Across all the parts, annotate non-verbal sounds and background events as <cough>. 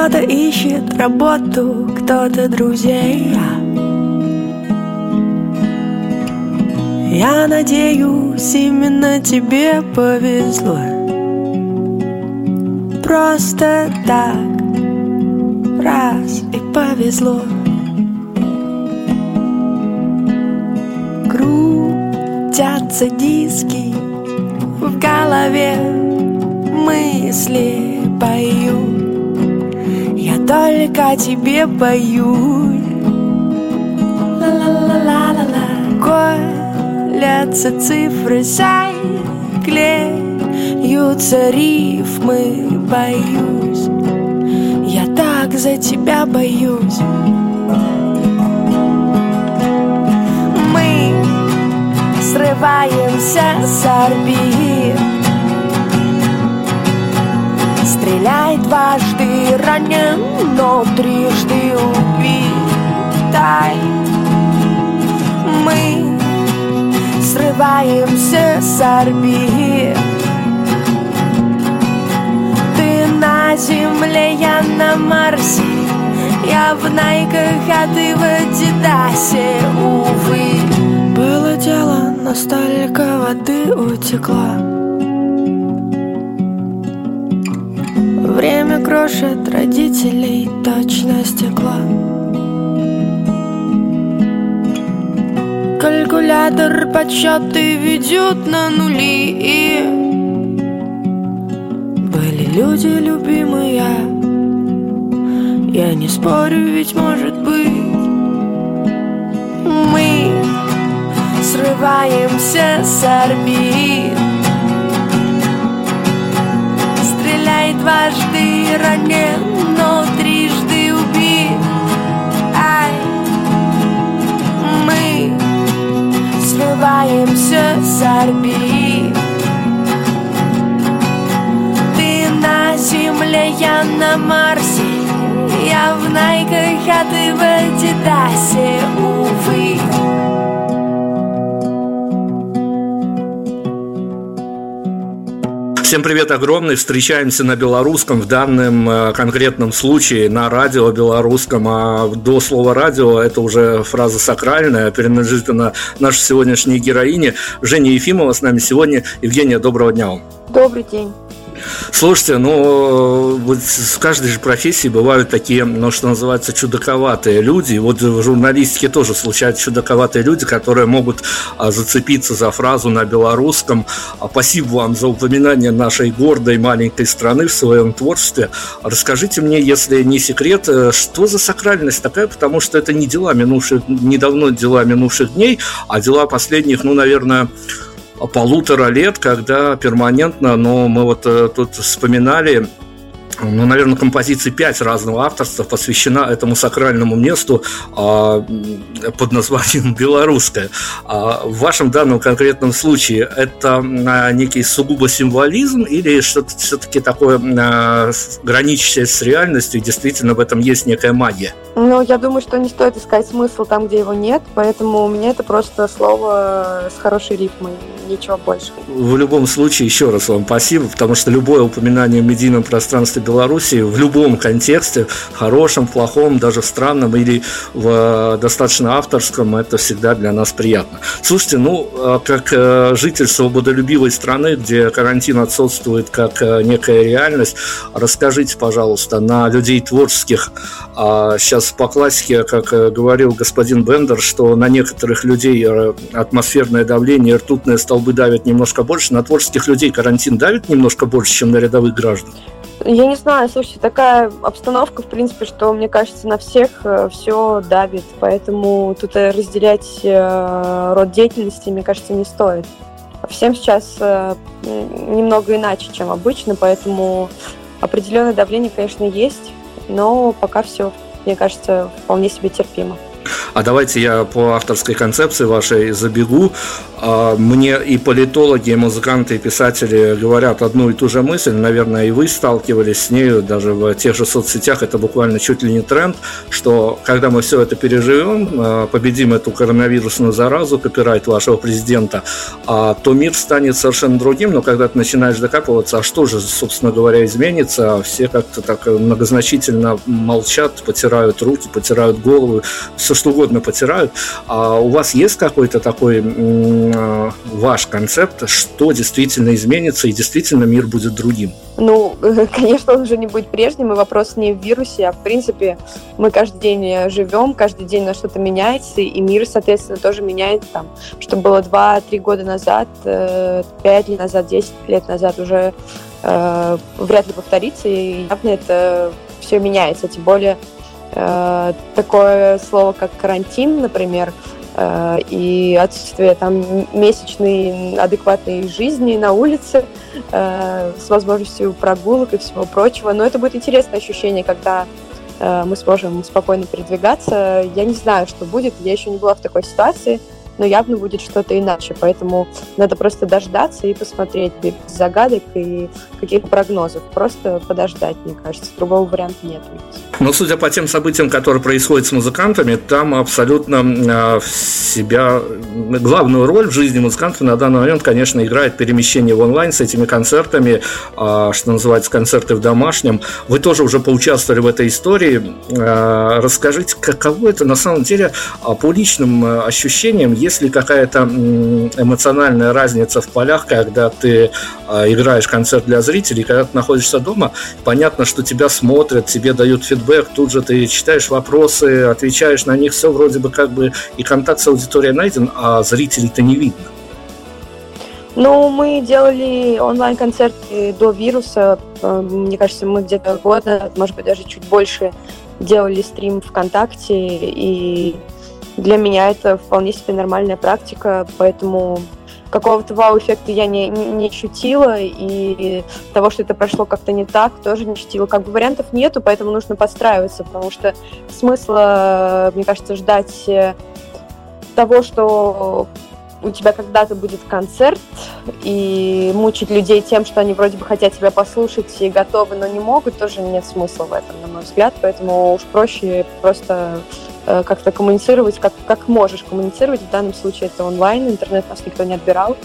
Кто-то ищет работу, кто-то друзей. Я надеюсь, именно тебе повезло. Просто так, раз и повезло. Крутятся диски В голове мысли пою Я только тебе боюсь Ла-ла-ла-ла-ла Колятся цифры, клеются рифмы, боюсь. Я так за тебя боюсь. Срываемся с орбит Стреляй дважды ранен, но трижды убитай Мы срываемся с орбит. Ты на земле, я на Марсе. Я в Найках, а ты в Адидасе, увы. Было дело, но столько воды утекла Время крошит родителей точно стекла Калькулятор подсчеты ведет на нули. И Были люди любимые. Я не спорю, ведь может быть Мы срываемся с орбит Стреляй дважды ранен, но трижды убит. Ай, мы срываемся с орбит. Ты на земле, я на Марсе Я в Найках, а ты в Адидасе, Всем привет огромный. Встречаемся на белорусском в данном э, конкретном случае на радио белорусском. А до слова радио это уже фраза сакральная, принадлежит она нашей сегодняшней героине. Женя Ефимова с нами сегодня. Евгения, доброго дня вам. Добрый день. Слушайте, ну, вот в каждой же профессии бывают такие, ну, что называется, чудаковатые люди. Вот в журналистике тоже случаются чудаковатые люди, которые могут а, зацепиться за фразу на белорусском. А, спасибо вам за упоминание нашей гордой маленькой страны в своем творчестве. Расскажите мне, если не секрет, э, что за сакральность такая, потому что это не дела минувших, недавно дела минувших дней, а дела последних, ну, наверное, полутора лет, когда перманентно, но мы вот э, тут вспоминали ну, наверное, композиции пять разного авторства посвящена этому сакральному месту а, под названием <laughs> «Белорусская». А, в вашем данном конкретном случае это а, некий сугубо символизм или что-то все-таки такое а, граничащее с реальностью, действительно в этом есть некая магия? Ну, я думаю, что не стоит искать смысл там, где его нет, поэтому у меня это просто слово с хорошей рифмой ничего больше. В любом случае, еще раз вам спасибо, потому что любое упоминание в медийном пространстве Беларуси в любом контексте, хорошем, плохом, даже в странном или в достаточно авторском, это всегда для нас приятно. Слушайте, ну, а как э, житель свободолюбивой страны, где карантин отсутствует как э, некая реальность, расскажите, пожалуйста, на людей творческих, сейчас по классике, как э, говорил господин Бендер, что на некоторых людей атмосферное давление, ртутные столбы давят немножко больше, на творческих людей карантин давит немножко больше, чем на рядовых граждан? Я не знаю, слушайте, такая обстановка, в принципе, что, мне кажется, на всех э, все давит, поэтому тут разделять э, род деятельности, мне кажется, не стоит. Всем сейчас э, немного иначе, чем обычно, поэтому определенное давление, конечно, есть, но пока все, мне кажется, вполне себе терпимо. А давайте я по авторской концепции вашей забегу. А, мне и политологи, и музыканты, и писатели говорят одну и ту же мысль, наверное, и вы сталкивались с нею даже в тех же соцсетях, это буквально чуть ли не тренд, что когда мы все это переживем, а, победим эту коронавирусную заразу, копирайт вашего президента, а, то мир станет совершенно другим, но когда ты начинаешь докапываться, а что же, собственно говоря, изменится, все как-то так многозначительно молчат, потирают руки, потирают голову, все что угодно потирают. А у вас есть какой-то такой э, ваш концепт, что действительно изменится и действительно мир будет другим? Ну, <laughs> конечно, он уже не будет прежним, и вопрос не в вирусе, а в принципе мы каждый день живем, каждый день на что-то меняется, и мир, соответственно, тоже меняется там, что было 2-3 года назад, 5 э, лет назад, 10 лет назад уже э, вряд ли повторится, и явно это все меняется, тем более такое слово, как карантин, например, э, и отсутствие там месячной адекватной жизни на улице э, с возможностью прогулок и всего прочего. Но это будет интересное ощущение, когда э, мы сможем спокойно передвигаться. Я не знаю, что будет, я еще не была в такой ситуации, но явно будет что-то иначе. Поэтому надо просто дождаться и посмотреть без загадок и каких-то прогнозов. Просто подождать, мне кажется. Другого варианта нет. Но судя по тем событиям, которые происходят с музыкантами, там абсолютно а, себя главную роль в жизни музыкантов на данный момент, конечно, играет перемещение в онлайн с этими концертами, а, что называется концерты в домашнем. Вы тоже уже поучаствовали в этой истории. А, расскажите, каково это на самом деле по личным ощущениям, есть ли какая-то эмоциональная разница в полях, когда ты играешь концерт для зрителей, когда ты находишься дома, понятно, что тебя смотрят, тебе дают фидбэк, фидбэк, тут же ты читаешь вопросы, отвечаешь на них, все вроде бы как бы и контакт с аудиторией найден, а зрителей-то не видно. Ну, мы делали онлайн-концерты до вируса. Э, мне кажется, мы где-то года, может быть, даже чуть больше делали стрим ВКонтакте. И для меня это вполне себе нормальная практика, поэтому какого-то вау-эффекта я не, не, не ощутила, и того, что это прошло как-то не так, тоже не ощутила. Как бы вариантов нету, поэтому нужно подстраиваться, потому что смысла, мне кажется, ждать э, того, что у тебя когда-то будет концерт, и мучить людей тем, что они вроде бы хотят тебя послушать и готовы, но не могут, тоже нет смысла в этом, на мой взгляд. Поэтому уж проще просто как-то коммуницировать, как, как можешь коммуницировать. В данном случае это онлайн, интернет нас никто не отбирал.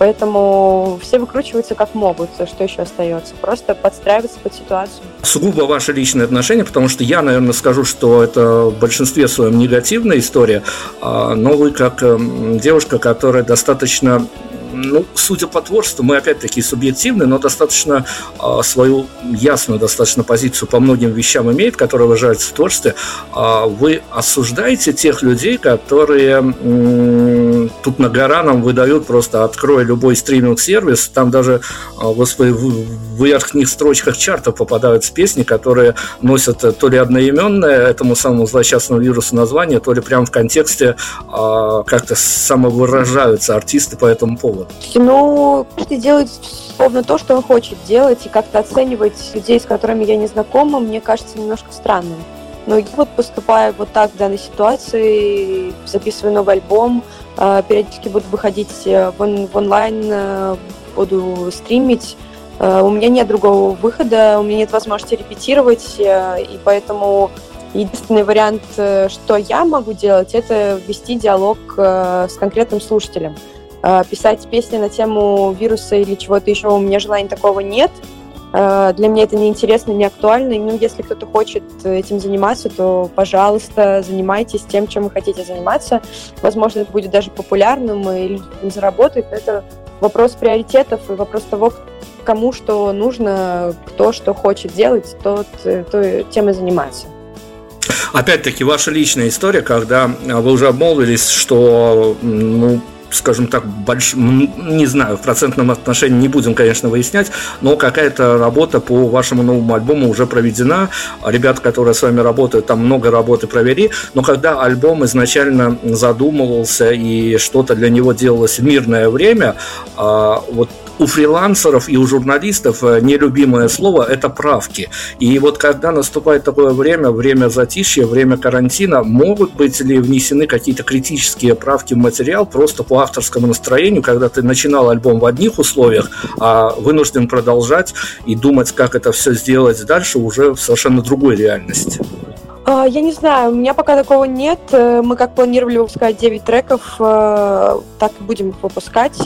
Поэтому все выкручиваются как могут. Что еще остается? Просто подстраиваться под ситуацию. Сугубо ваше личное отношение, потому что я, наверное, скажу, что это в большинстве своем негативная история, а, но вы как эм, девушка, которая достаточно ну, судя по творчеству, мы опять-таки субъективны, но достаточно э, свою ясную достаточно позицию по многим вещам имеет, которые выражаются в творчестве. Э, вы осуждаете тех людей, которые э, тут на гора нам выдают просто открой любой стриминг-сервис, там даже, э, в, в верхних строчках чарта попадают песни, которые носят то ли одноименное этому самому злосчастному вирусу название, то ли прямо в контексте э, как-то самовыражаются артисты по этому поводу было? Ну, каждый делает словно то, что он хочет делать, и как-то оценивать людей, с которыми я не знакома, мне кажется немножко странным. Но я вот поступаю вот так в данной ситуации, записываю новый альбом, а, периодически буду выходить э, в онлайн, э, буду стримить. Э, у меня нет другого выхода, у меня нет возможности репетировать, и поэтому единственный вариант, что я могу делать, это вести диалог с конкретным слушателем. Э, писать песни на тему вируса или чего-то еще, у меня желания такого нет. Э, для меня это не интересно, не актуально. Ну, если кто-то хочет этим заниматься, то, пожалуйста, занимайтесь тем, чем вы хотите заниматься. Возможно, это будет даже популярным, и люди заработают. Это вопрос приоритетов и вопрос того, кому что нужно, кто что хочет делать, тот, то, тем и занимается. Опять-таки, ваша личная история, когда вы уже обмолвились, что ну, скажем так, больш... не знаю, в процентном отношении не будем, конечно, выяснять, но какая-то работа по вашему новому альбому уже проведена. Ребята, которые с вами работают, там много работы провели, но когда альбом изначально задумывался и что-то для него делалось в мирное время, а, вот у фрилансеров и у журналистов э, нелюбимое слово – это правки. И вот когда наступает такое время, время затишья, время карантина, могут быть ли внесены какие-то критические правки в материал просто по авторскому настроению, когда ты начинал альбом в одних условиях, а вынужден продолжать и думать, как это все сделать дальше уже в совершенно другой реальности? А, я не знаю, у меня пока такого нет. Э, мы как планировали выпускать 9 треков, э, так и будем выпускать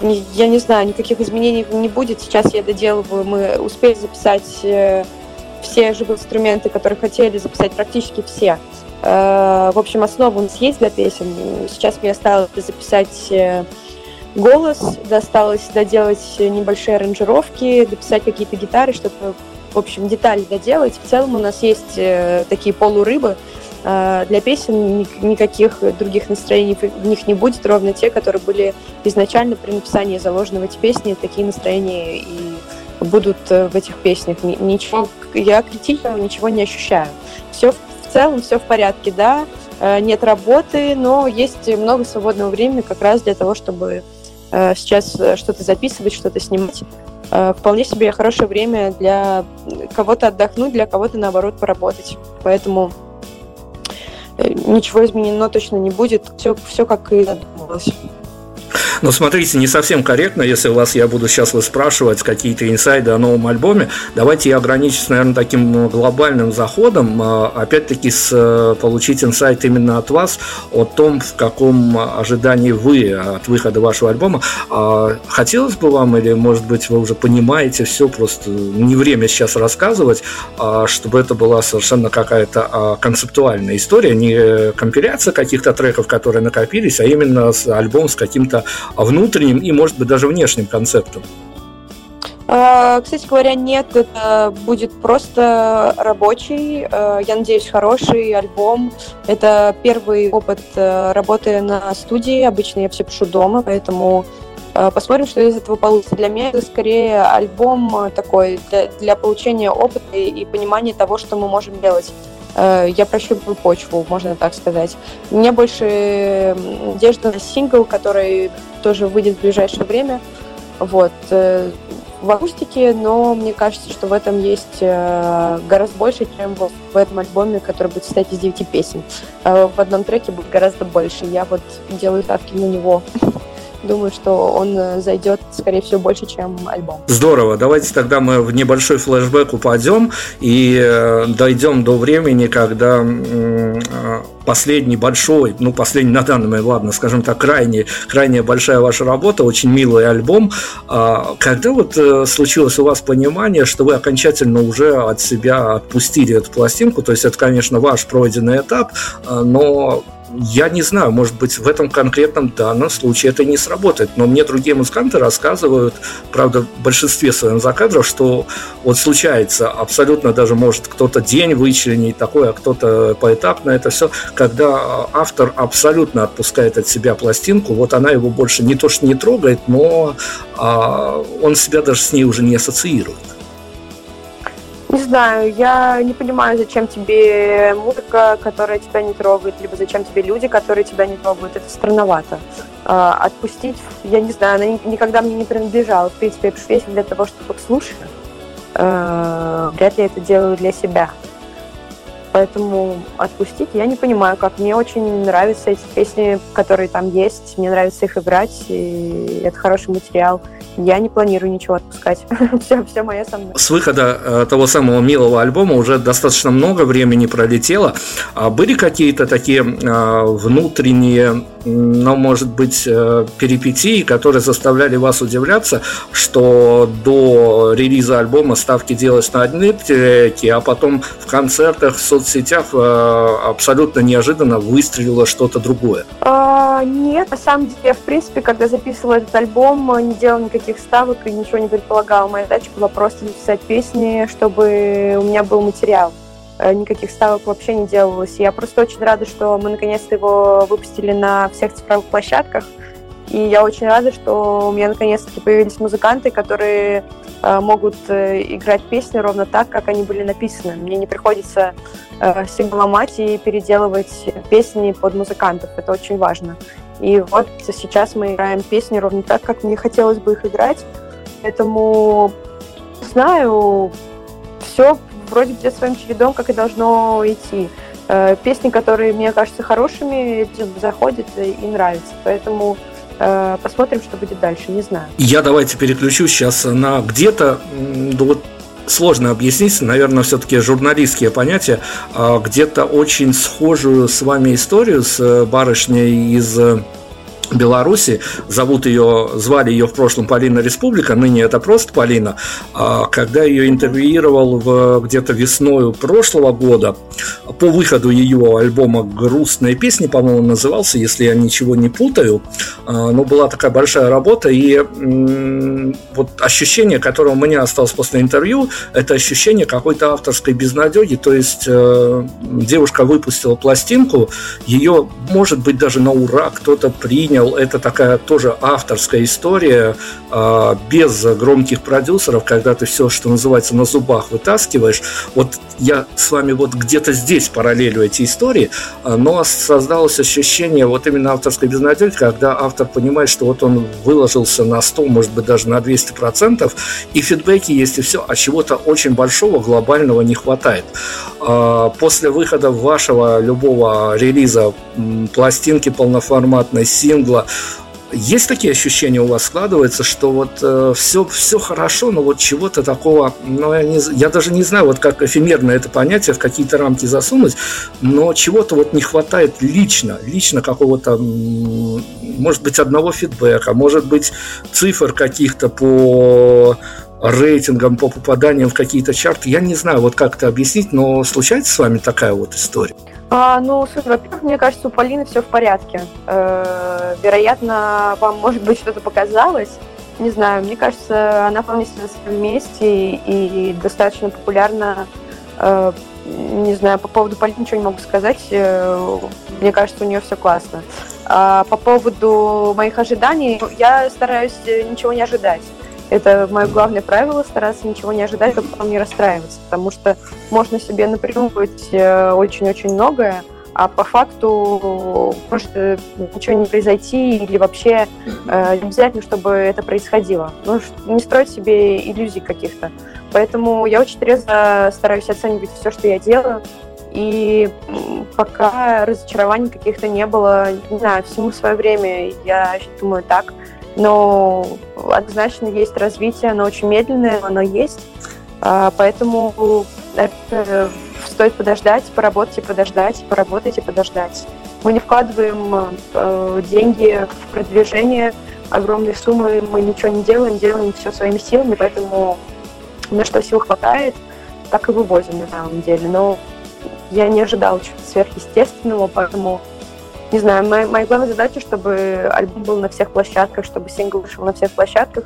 я не знаю, никаких изменений не будет. Сейчас я доделываю. Мы успели записать э, все живые инструменты, которые хотели записать, практически все. Э, в общем, основа у нас есть для песен. Сейчас мне осталось записать э, голос, досталось доделать небольшие аранжировки, дописать какие-то гитары, чтобы, в общем, детали доделать. В целом у нас есть такие полурыбы, для песен никаких других настроений в них не будет, ровно те, которые были изначально при написании заложены в эти песни, такие настроения и будут э, в этих песнях. Ничего, я критично ничего не ощущаю. Все в целом, все в порядке, да, э, нет работы, но есть много свободного времени как раз для того, чтобы э, сейчас что-то записывать, что-то снимать. Вполне себе хорошее время для кого-то отдохнуть, для кого-то, наоборот, поработать. Поэтому ничего изменено точно не будет. Все, все как и задумывалось. Но смотрите, не совсем корректно, если вас я буду сейчас вы спрашивать какие-то инсайды о новом альбоме. Давайте я ограничусь, наверное, таким ну, глобальным заходом. А, опять-таки, с, э, получить инсайт именно от вас о том, в каком ожидании вы от выхода вашего альбома. А, хотелось бы вам, или, может быть, вы уже понимаете все, просто не время сейчас рассказывать, а, чтобы это была совершенно какая-то концептуальная история, не компиляция каких-то треков, которые накопились, а именно альбом с каким-то внутренним и, может быть, даже внешним концептом? А, кстати говоря, нет, это будет просто рабочий, а, я надеюсь, хороший альбом. Это первый опыт а, работы на студии. Обычно я все пишу дома, поэтому посмотрим, что из этого получится. Для меня это скорее альбом такой для, получения опыта и понимания того, что мы можем делать. Э, я прощупываю почву, можно так сказать. Мне больше надежда на сингл, который тоже выйдет в ближайшее время. Вот. Э, в акустике, но мне кажется, что в этом есть э, гораздо больше, чем в этом альбоме, который будет состоять из девяти песен. В одном треке будет гораздо больше. Я вот делаю ставки на него. Думаю, что он э, зайдет, скорее всего, больше, чем альбом. Здорово. Давайте тогда мы в небольшой флешбэк упадем и э, дойдем до времени, когда э, последний большой, ну, последний на данный момент, ладно, скажем так, крайне, крайне большая ваша работа, очень милый альбом. А когда вот случилось у вас понимание, что вы окончательно уже от себя отпустили эту пластинку, то есть это, конечно, ваш пройденный этап, но я не знаю, может быть, в этом конкретном данном случае это не сработает, но мне другие музыканты рассказывают, правда, в большинстве своем закадров, что вот случается абсолютно даже может кто-то день вычленить такое, а кто-то поэтапно это все, когда автор абсолютно отпускает от себя пластинку, вот она его больше не то что не трогает, но а, он себя даже с ней уже не ассоциирует. Знаю, я не понимаю, зачем тебе музыка, которая тебя не трогает, либо зачем тебе люди, которые тебя не трогают. Это странновато. А, отпустить, я не знаю, она никогда мне не принадлежала. В принципе, я пишу песни для того, чтобы их слушать. А, вряд ли это делаю для себя. Поэтому отпустить я не понимаю, как. Мне очень нравятся эти песни, которые там есть. Мне нравится их играть, и это хороший материал. Я не планирую ничего отпускать. все, все мое со мной. С выхода э, того самого милого альбома уже достаточно много времени пролетело. А были какие-то такие э, внутренние но, может быть, э, перипетии, которые заставляли вас удивляться, что до релиза альбома ставки делались на одни треки, а потом в концертах, в соцсетях э, абсолютно неожиданно выстрелило что-то другое? А, нет, на самом деле, я, в принципе, когда записывала этот альбом, не делала никаких ставок и ничего не предполагала. Моя задача была просто написать песни, чтобы у меня был материал. Э, никаких ставок вообще не делалось. Я просто очень рада, что мы наконец-то его выпустили на всех цифровых площадках. И я очень рада, что у меня наконец-таки появились музыканты, которые э, могут э, играть песни ровно так, как они были написаны. Мне не приходится э, сильно ломать и переделывать песни под музыкантов. Это очень важно. И вот сейчас мы играем песни ровно так, как мне хотелось бы их играть. Поэтому, знаю, все вроде где своим чередом, как и должно идти. Э, песни, которые мне кажутся хорошими, заходят и нравятся. Поэтому э, посмотрим, что будет дальше, не знаю. Я давайте переключу сейчас на где-то, ну вот сложно объяснить, наверное, все-таки журналистские понятия, а где-то очень схожую с вами историю с барышней из Беларуси. Зовут ее, звали ее в прошлом Полина Республика, ныне это просто Полина. А когда ее интервьюировал в, где-то весной прошлого года, по выходу ее альбома «Грустные песни», по-моему, назывался, если я ничего не путаю, а, но была такая большая работа, и вот ощущение, которое у меня осталось после интервью, это ощущение какой-то авторской безнадеги, то есть э, девушка выпустила пластинку, ее, может быть, даже на ура кто-то принял, понял, это такая тоже авторская история, а, без громких продюсеров, когда ты все, что называется, на зубах вытаскиваешь. Вот я с вами вот где-то здесь параллелю эти истории, а, но создалось ощущение вот именно авторской безнадеги, когда автор понимает, что вот он выложился на 100, может быть, даже на 200 процентов, и фидбэки есть, и все, а чего-то очень большого, глобального не хватает. А, после выхода вашего любого релиза пластинки полноформатной, сингла, есть такие ощущения у вас складывается, что вот э, все, все хорошо, но вот чего-то такого, ну, я, не, я даже не знаю, вот как эфемерно это понятие в какие-то рамки засунуть, но чего-то вот не хватает лично, лично какого-то, может быть, одного фидбэка, может быть, цифр каких-то по рейтингам, по попаданиям в какие-то чарты. Я не знаю, вот как это объяснить, но случается с вами такая вот история? А, ну, слушай, во-первых, мне кажется, у Полины все в порядке. Э, вероятно, вам, может быть, что-то показалось. Не знаю, мне кажется, она вполне себе на своем месте и, и достаточно популярна. Э, не знаю, по поводу Полины ничего не могу сказать. Э, мне кажется, у нее все классно. А по поводу моих ожиданий, я стараюсь ничего не ожидать. Это мое главное правило, стараться ничего не ожидать, а потом не расстраиваться, потому что можно себе напридумывать э, очень-очень многое, а по факту может э, ничего не произойти или вообще э, не обязательно, чтобы это происходило. Ну, не строить себе иллюзий каких-то. Поэтому я очень трезво стараюсь оценивать все, что я делаю, и пока разочарований каких-то не было, не знаю, всему свое время, я думаю так – но однозначно есть развитие, оно очень медленное, оно есть, а, поэтому это стоит подождать, поработать и подождать, поработать и подождать. Мы не вкладываем э, деньги в продвижение, огромные суммы, мы ничего не делаем, делаем все своими силами, поэтому на что сил хватает, так и вывозим на самом деле. Но я не ожидала чего-то сверхъестественного, поэтому не знаю, моя, моя главная задача, чтобы альбом был на всех площадках, чтобы сингл вышел на всех площадках,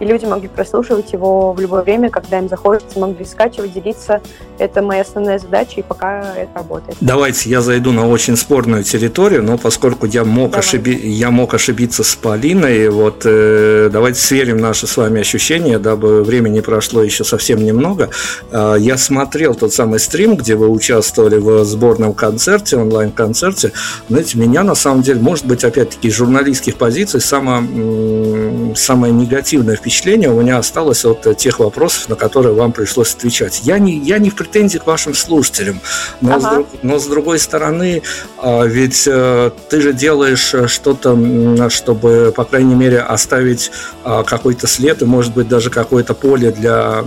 и люди могли прослушивать его в любое время, когда им захочется, могли скачивать, делиться. Это моя основная задача, и пока это работает. Давайте я зайду на очень спорную территорию, но поскольку я мог, ошиби... я мог ошибиться с Полиной, вот э, давайте сверим наши с вами ощущения, дабы времени прошло еще совсем немного. Э, я смотрел тот самый стрим, где вы участвовали в сборном концерте, онлайн-концерте. Знаете, меня на самом деле, может быть, опять-таки журналистских позиций, самое, самое негативное впечатление у меня осталось от тех вопросов, на которые вам пришлось отвечать. Я не, я не в претензии к вашим слушателям, но, ага. с, но с другой стороны, а, ведь э, ты же делаешь что-то, чтобы, по крайней мере, оставить а, какой-то след и, может быть, даже какое-то поле для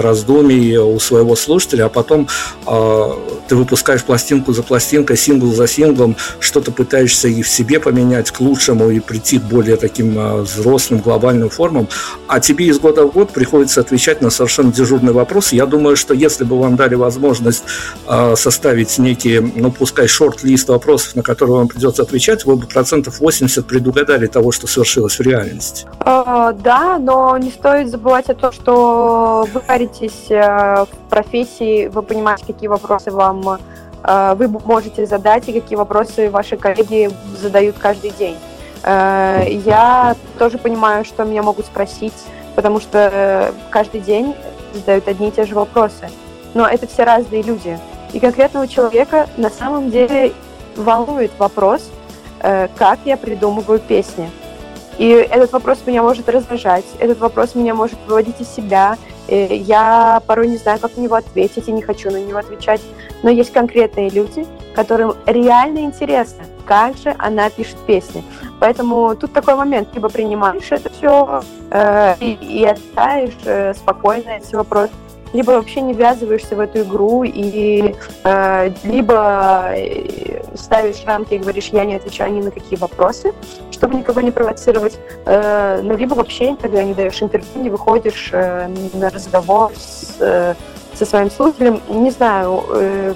раздумий у своего слушателя, а потом а, ты выпускаешь пластинку за пластинкой, сингл за синглом, что-то пытаешься и в себе поменять к лучшему и прийти к более таким взрослым глобальным формам, а тебе из года в год приходится отвечать на совершенно дежурный вопрос. Я думаю, что если бы вам дали возможность э, составить некий, ну, пускай шорт-лист вопросов, на которые вам придется отвечать, вы бы процентов 80 предугадали того, что свершилось в реальности. Э, да, но не стоит забывать о том, что вы паритесь э, в профессии, вы понимаете, какие вопросы вам э, вы можете задать и какие вопросы ваши коллеги задают каждый день. Э, я тоже понимаю, что меня могут спросить, потому что э, каждый день задают одни и те же вопросы. Но это все разные люди. И конкретного человека на самом деле волнует вопрос, э, как я придумываю песни. И этот вопрос меня может раздражать, этот вопрос меня может выводить из себя. Я порой не знаю, как на него ответить, и не хочу на него отвечать. Но есть конкретные люди, которым реально интересно, как же она пишет песни. Поэтому тут такой момент, либо принимаешь это все э, и, и отставишь э, спокойно эти вопросы, либо вообще не ввязываешься в эту игру и э, либо э, ставишь рамки и говоришь, я не отвечаю ни на какие вопросы, чтобы никого не провоцировать, э, ну, либо вообще никогда не даешь интервью, не выходишь э, на разговор с, э, со своим слушателем. Не знаю, э,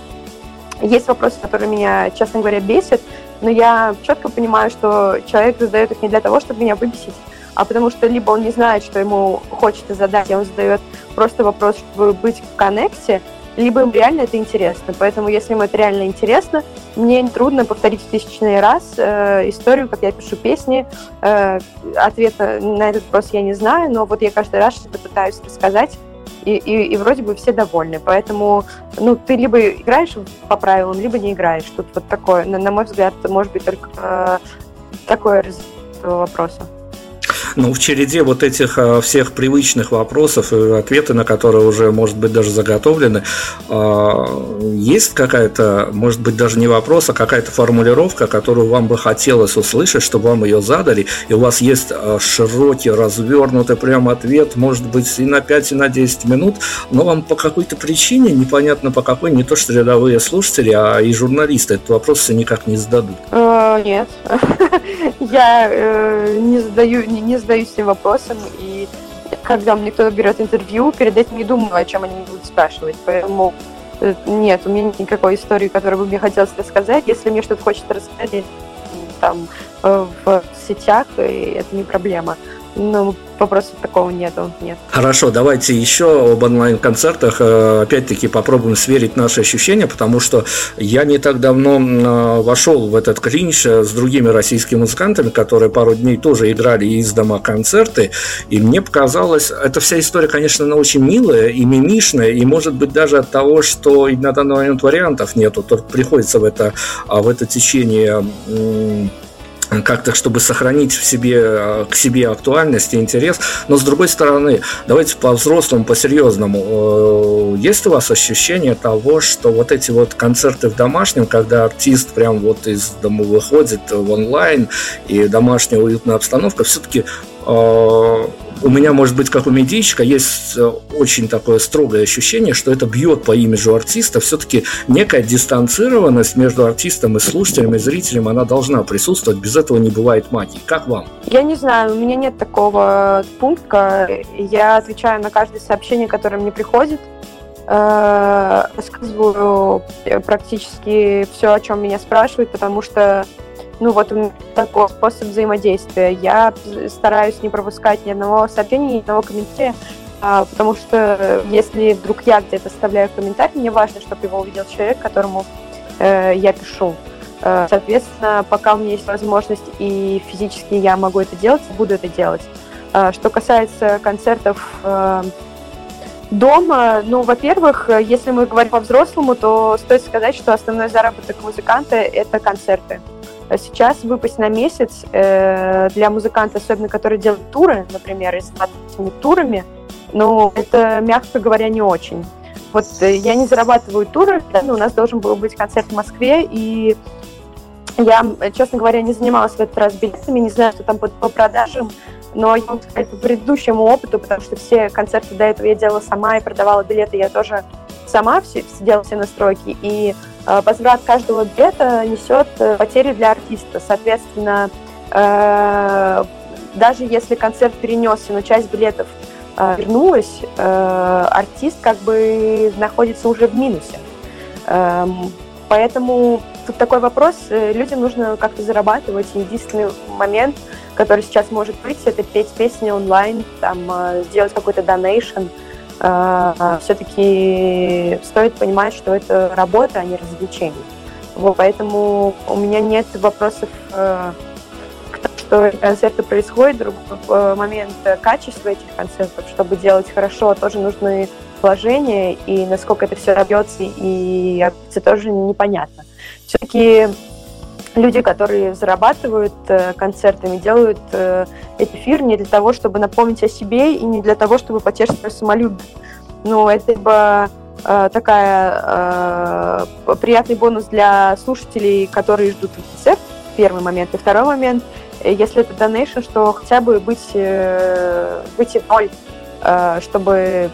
есть вопросы, которые меня, честно говоря, бесят, но я четко понимаю, что человек задает их не для того, чтобы меня выбесить, а потому что либо он не знает, что ему хочется задать, и он задает просто вопрос, чтобы быть в коннекте, либо им реально это интересно. Поэтому, если ему это реально интересно, мне трудно повторить в тысячный раз э, историю, как я пишу песни. Э, ответа на этот вопрос я не знаю, но вот я каждый раз что-то пытаюсь рассказать, и, и, и вроде бы все довольны. Поэтому, ну, ты либо играешь по правилам, либо не играешь. Тут вот такое, на, на мой взгляд, может быть только э, такое вопроса. Ну, в череде вот этих а, всех привычных вопросов, и ответы на которые уже, может быть, даже заготовлены, а, есть какая-то, может быть, даже не вопрос, а какая-то формулировка, которую вам бы хотелось услышать, чтобы вам ее задали, и у вас есть а, широкий, развернутый прям ответ, может быть, и на 5, и на 10 минут, но вам по какой-то причине, непонятно по какой, не то что рядовые слушатели, а и журналисты этот вопрос никак не зададут. Нет, <laughs> я э, не задаю, не задаюсь этим вопросом, и когда мне кто-то берет интервью, перед этим не думаю, о чем они будут спрашивать. Поэтому э, нет, у меня нет никакой истории, которую бы мне хотелось рассказать. Если мне что-то хочется рассказать там э, в сетях, это не проблема. Ну, вопросов такого нету, нет. Хорошо, давайте еще об онлайн-концертах. Э, опять-таки попробуем сверить наши ощущения, потому что я не так давно э, вошел в этот клинч с другими российскими музыкантами, которые пару дней тоже играли из дома концерты, и мне показалось, эта вся история, конечно, она очень милая и мимишная, и может быть даже от того, что на данный момент вариантов нету, то приходится в это, а, в это течение как-то, чтобы сохранить в себе, э, к себе актуальность и интерес. Но с другой стороны, давайте по-взрослому, по-серьезному. Э, есть у вас ощущение того, что вот эти вот концерты в домашнем, когда артист прям вот из дома выходит в онлайн и домашняя уютная обстановка, все-таки э, у меня, может быть, как у медийщика, есть э, очень такое строгое ощущение, что это бьет по имиджу артиста. Все-таки некая дистанцированность между артистом и слушателем, и зрителем, она должна присутствовать. Без этого не бывает магии. Как вам? Я не знаю, у меня нет такого пункта. Я отвечаю на каждое сообщение, которое мне приходит э, рассказываю практически все, о чем меня спрашивают, потому что ну вот такой способ взаимодействия. Я стараюсь не пропускать ни одного сообщения, ни одного комментария, а, потому что если вдруг я где-то оставляю комментарий, мне важно, чтобы его увидел человек, которому э, я пишу. Э, соответственно, пока у меня есть возможность и физически я могу это делать, буду это делать. Э, что касается концертов э, дома, ну, во-первых, если мы говорим по-взрослому, то стоит сказать, что основной заработок музыканта – это концерты. Сейчас выпасть на месяц э, для музыканта, особенно который делает туры, например, и с турами, ну, это, мягко говоря, не очень. Вот э, я не зарабатываю туры, да, но у нас должен был быть концерт в Москве, и я, честно говоря, не занималась в этот раз билетами, не знаю, что там по, по продажам, но я могу сказать по предыдущему опыту, потому что все концерты до этого я делала сама и продавала билеты я тоже сама все, делала все настройки, и возврат каждого билета несет э, потери для артиста. Соответственно, э, даже если концерт перенесся, но часть билетов э, вернулась, э, артист как бы находится уже в минусе. Э, поэтому тут такой вопрос, э, людям нужно как-то зарабатывать. Единственный момент, который сейчас может быть, это петь песни онлайн, там, э, сделать какой-то донейшн, э, все-таки стоит понимать, что это работа, а не развлечение. Вот, поэтому у меня нет вопросов э, к тому, что концерты происходят. Другой момент качества этих концертов, чтобы делать хорошо, тоже нужны вложения, и насколько это все добьется, и это тоже непонятно. Все-таки люди, которые зарабатывают э, концертами, делают э, эфир не для того, чтобы напомнить о себе и не для того, чтобы потешить свое самолюбие. Ну, это либо э, такая э, приятный бонус для слушателей, которые ждут концерт, первый момент. И второй момент, если это донейшн, что хотя бы быть, э, выйти в ноль, э, чтобы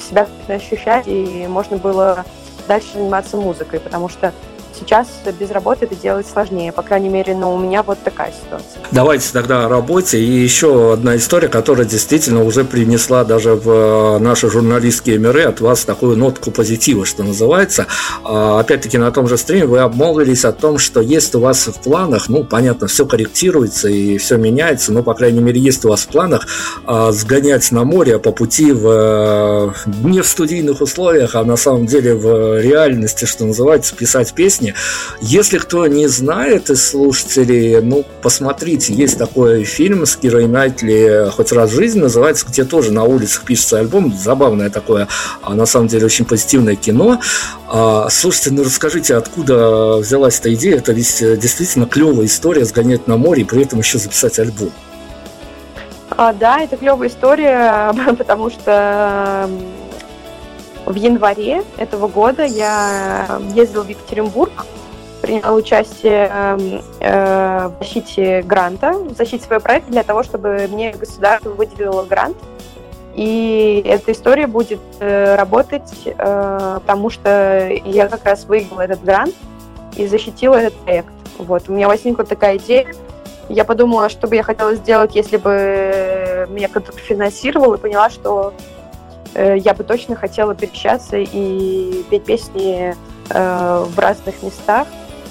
себя ощущать и можно было дальше заниматься музыкой, потому что Сейчас без работы это делать сложнее, по крайней мере, но у меня вот такая ситуация. Давайте тогда о работе. И еще одна история, которая действительно уже принесла даже в э, наши журналистские миры от вас такую нотку позитива, что называется. А, опять-таки на том же стриме вы обмолвились о том, что есть у вас в планах, ну, понятно, все корректируется и все меняется, но, по крайней мере, есть у вас в планах а, сгонять на море по пути в, э, не в студийных условиях, а на самом деле в реальности, что называется, писать песни песни. Если кто не знает из слушателей, ну, посмотрите, есть такой фильм с Кирой Найтли «Хоть раз в жизни» называется, где тоже на улицах пишется альбом, забавное такое, а на самом деле очень позитивное кино. А, слушайте, ну расскажите, откуда взялась эта идея? Это ведь действительно клевая история сгонять на море и при этом еще записать альбом. А, да, это клевая история, <laughs> потому что в январе этого года я ездила в Екатеринбург, приняла участие эм, э, в защите гранта, в защите своего проекта для того, чтобы мне государство выделило грант. И эта история будет э, работать, э, потому что я как раз выиграла этот грант и защитила этот проект. Вот. У меня возникла такая идея. Я подумала, что бы я хотела сделать, если бы меня кто-то финансировал, и поняла, что Э, я бы точно хотела переключаться и петь песни э, в разных местах,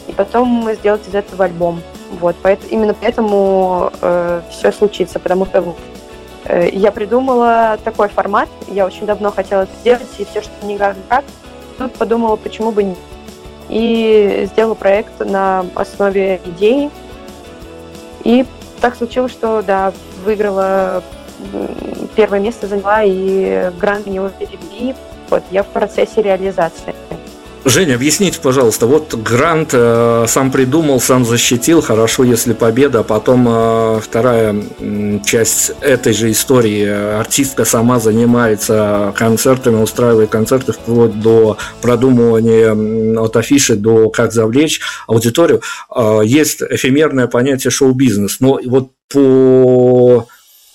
и потом сделать из этого альбом. Вот, поэтому, именно поэтому э, все случится, потому что э, я придумала такой формат, я очень давно хотела это сделать, и все, что никак как, тут подумала, почему бы не. И сделала проект на основе идеи. И так случилось, что, да, выиграла первое место заняла, и грант него перевели. Вот, я в процессе реализации. Женя, объясните, пожалуйста, вот грант э, сам придумал, сам защитил, хорошо, если победа, а потом э, вторая э, часть этой же истории, артистка сама занимается концертами, устраивает концерты вплоть до продумывания от афиши до как завлечь аудиторию. Э, есть эфемерное понятие шоу-бизнес, но вот по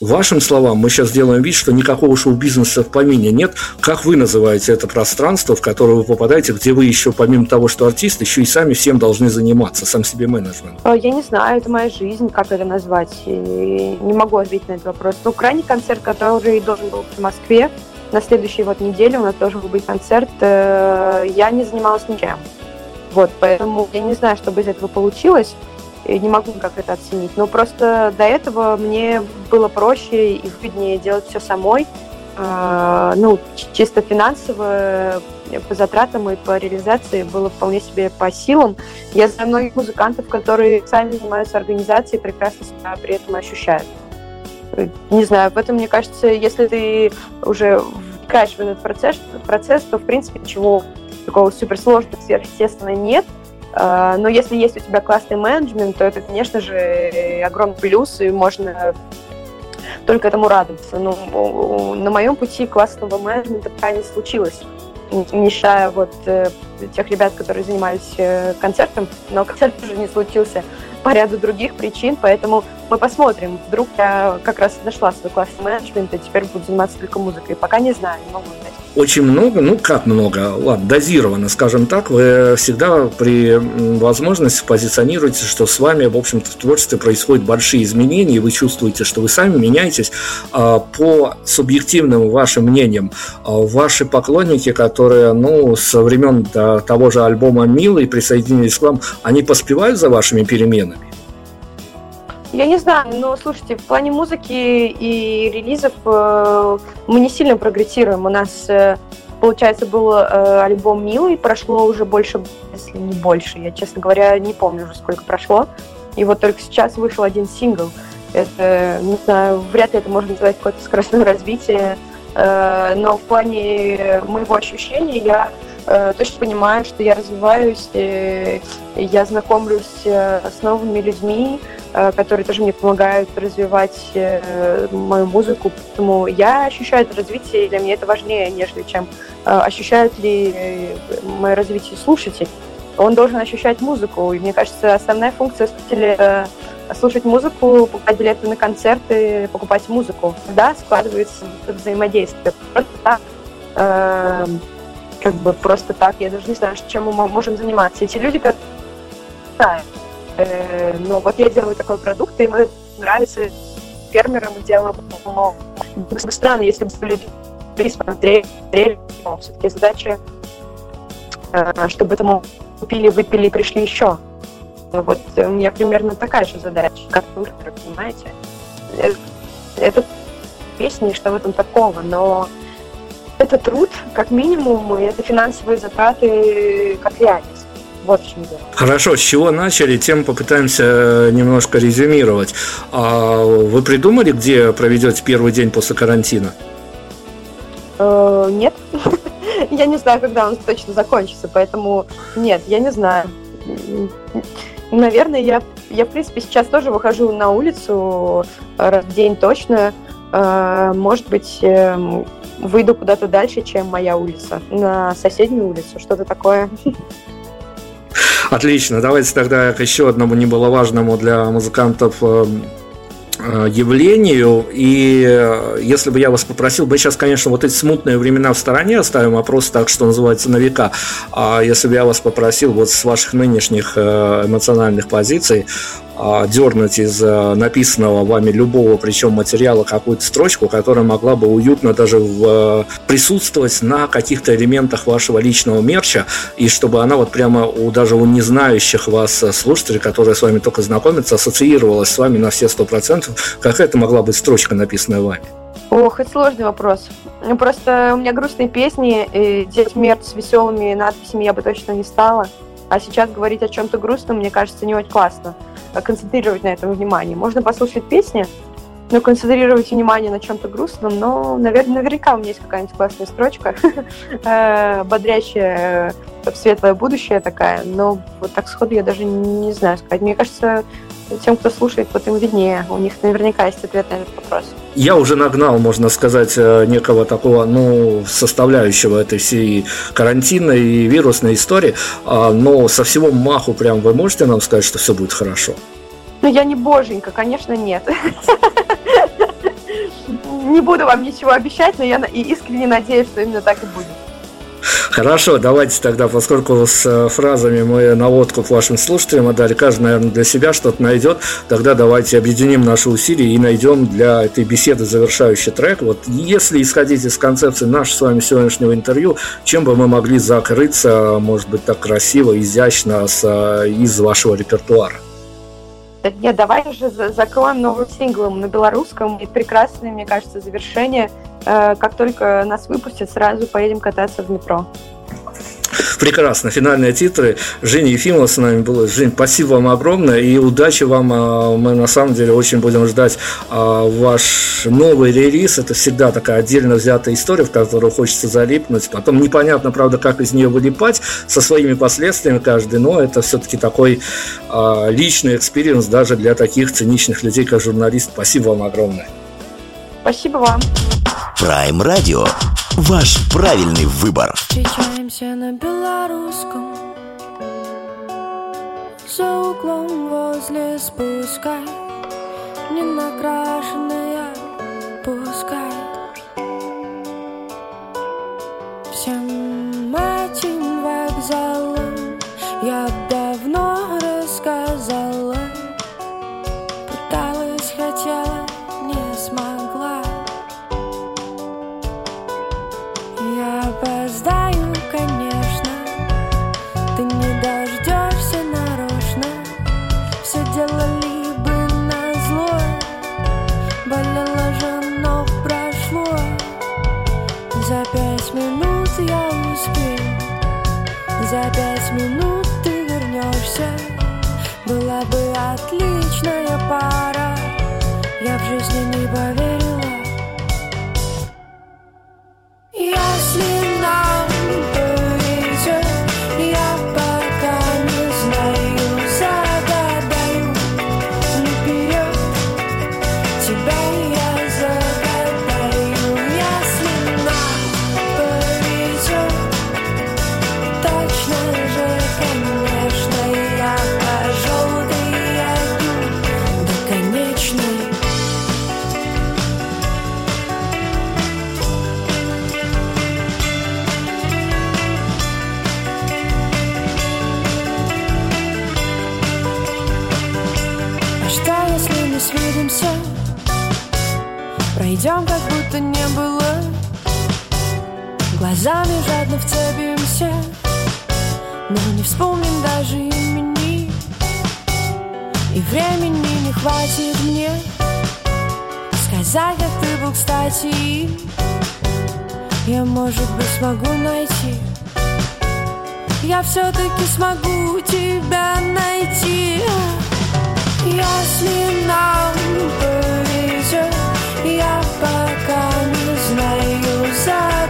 вашим словам, мы сейчас делаем вид, что никакого шоу-бизнеса в помине нет. Как вы называете это пространство, в которое вы попадаете, где вы еще, помимо того, что артист, еще и сами всем должны заниматься, сам себе менеджмент? А, я не знаю, это моя жизнь, как это назвать. Не могу ответить на этот вопрос. Ну, крайний концерт, который должен был быть в Москве, на следующей вот неделе у нас должен был быть концерт, э, я не занималась ничем. Вот, поэтому я не знаю, что бы из этого получилось не могу как это оценить. Но просто до этого мне было проще и выгоднее делать все самой. А, ну, чисто финансово, по затратам и по реализации было вполне себе по силам. Я знаю многих музыкантов, которые сами занимаются организацией, прекрасно себя при этом ощущают. Не знаю, в этом, мне кажется, если ты уже вникаешь в этот процесс, процесс, то, в принципе, ничего такого суперсложного, сверхъестественного нет – но если есть у тебя классный менеджмент, то это, конечно же, огромный плюс, и можно только этому радоваться. Но на моем пути классного менеджмента пока не случилось не вот э, тех ребят, которые занимались э, концертом, но концерт уже не случился по ряду других причин, поэтому мы посмотрим. Вдруг я как раз нашла свой классный менеджмент и теперь буду заниматься только музыкой. Пока не знаю, не могу. Очень много, ну как много, ладно, дозированно, скажем так, вы всегда при возможности позиционируете, что с вами, в общем-то, в творчестве происходят большие изменения, и вы чувствуете, что вы сами меняетесь. А, по субъективным вашим мнениям, а, ваши поклонники, которые, ну, со времен того же альбома «Милый» присоединились к вам, они поспевают за вашими переменами? Я не знаю, но слушайте, в плане музыки и релизов э, мы не сильно прогрессируем. У нас, э, получается, был э, альбом «Милый», прошло уже больше, если не больше, я, честно говоря, не помню уже, сколько прошло. И вот только сейчас вышел один сингл. Это, не знаю, вряд ли это можно назвать какое-то скоростное развитие, э, но в плане моего ощущения я э, точно понимаю, что я развиваюсь, э, я знакомлюсь э, с новыми людьми, которые тоже мне помогают развивать э, мою музыку. Поэтому я ощущаю это развитие, и для меня это важнее, нежели чем э, ощущают ли мое развитие слушатель. Он должен ощущать музыку. И мне кажется, основная функция слушателя слушать музыку, покупать билеты на концерты, покупать музыку. Да, складывается взаимодействие. Просто так, э, как бы просто так, я даже не знаю, чем мы можем заниматься. Эти люди, которые Э, но вот я делаю такой продукт, и мне нравится фермерам делаем. Но было бы странно, если бы люди смотрели, смотрели. Все-таки задача, э, чтобы этому купили, выпили и пришли еще. Вот у меня примерно такая же задача, как вы, понимаете. Это, это песни, что в этом такого, но это труд, как минимум, и это финансовые затраты, как реальность. Вот в чем дело. Хорошо, с чего начали, тем попытаемся э, немножко резюмировать. А вы придумали, где проведете первый день после карантина? Э, нет. <laughs> Я не знаю, когда он точно закончится, поэтому нет, я не знаю. Наверное, я, я в принципе, сейчас тоже выхожу на улицу раз в день точно. Э, может быть, эм, выйду куда-то дальше, чем моя улица, на соседнюю улицу, что-то такое. <laughs> Отлично, давайте тогда к еще одному немаловажному для музыкантов э, э, явлению. И э, если бы я вас попросил, мы сейчас, конечно, вот эти смутные времена в стороне оставим, а просто так, что называется, на века. А если бы я вас попросил вот с ваших нынешних эмоциональных позиций дернуть из э, написанного вами любого, причем материала, какую-то строчку, которая могла бы уютно даже в, э, присутствовать на каких-то элементах вашего личного мерча, и чтобы она вот прямо у даже у незнающих вас слушателей, которые с вами только знакомятся, ассоциировалась с вами на все сто процентов, какая это могла быть строчка, написанная вами? Ох, это сложный вопрос. Ну, просто у меня грустные песни, и делать мерч с веселыми надписями я бы точно не стала. А сейчас говорить о чем-то грустном, мне кажется, не очень классно. А концентрировать на этом внимание. Можно послушать песни, но концентрировать внимание на чем-то грустном, но, наверное, наверняка у меня есть какая-нибудь классная строчка, <laughs> э, бодрящая в светлое будущее такая, но вот так сходу я даже не знаю сказать. Мне кажется, тем, кто слушает, вот им виднее. У них наверняка есть ответ на этот вопрос. Я уже нагнал, можно сказать, э, некого такого, ну, составляющего этой всей карантинной и вирусной истории, а, но со всего маху прям вы можете нам сказать, что все будет хорошо? Ну, я не боженька, конечно, нет. <laughs> Не буду вам ничего обещать, но я искренне надеюсь, что именно так и будет. Хорошо, давайте тогда, поскольку с э, фразами мы наводку к вашим слушателям отдали, каждый, наверное, для себя что-то найдет, тогда давайте объединим наши усилия и найдем для этой беседы завершающий трек. Вот если исходить из концепции нашего с вами сегодняшнего интервью, чем бы мы могли закрыться, может быть, так красиво, изящно с, э, из вашего репертуара? Нет, давай уже закроем новым синглом на белорусском. И прекрасное, мне кажется, завершение. Э, как только нас выпустят, сразу поедем кататься в метро. Прекрасно. Финальные титры. Женя Ефимова с нами была. Жень, спасибо вам огромное и удачи вам. А, мы на самом деле очень будем ждать а, ваш новый релиз. Это всегда такая отдельно взятая история, в которую хочется залипнуть. Потом непонятно, правда, как из нее вылипать со своими последствиями каждый, но это все-таки такой а, личный experience даже для таких циничных людей, как журналист. Спасибо вам огромное. Спасибо вам. Prime Radio. Ваш правильный выбор. Встречаемся на Белорусском За углом возле спуска Не накрашенная пускай Всем этим вокзалом Я За пять минут ты вернешься. Была бы отличная пара Я в жизни не поверила Но не вспомним даже имени. И времени не хватит мне Сказать, как ты был кстати. Я, может быть, смогу найти. Я все-таки смогу тебя найти. Если нам повезет Я пока не знаю, зачем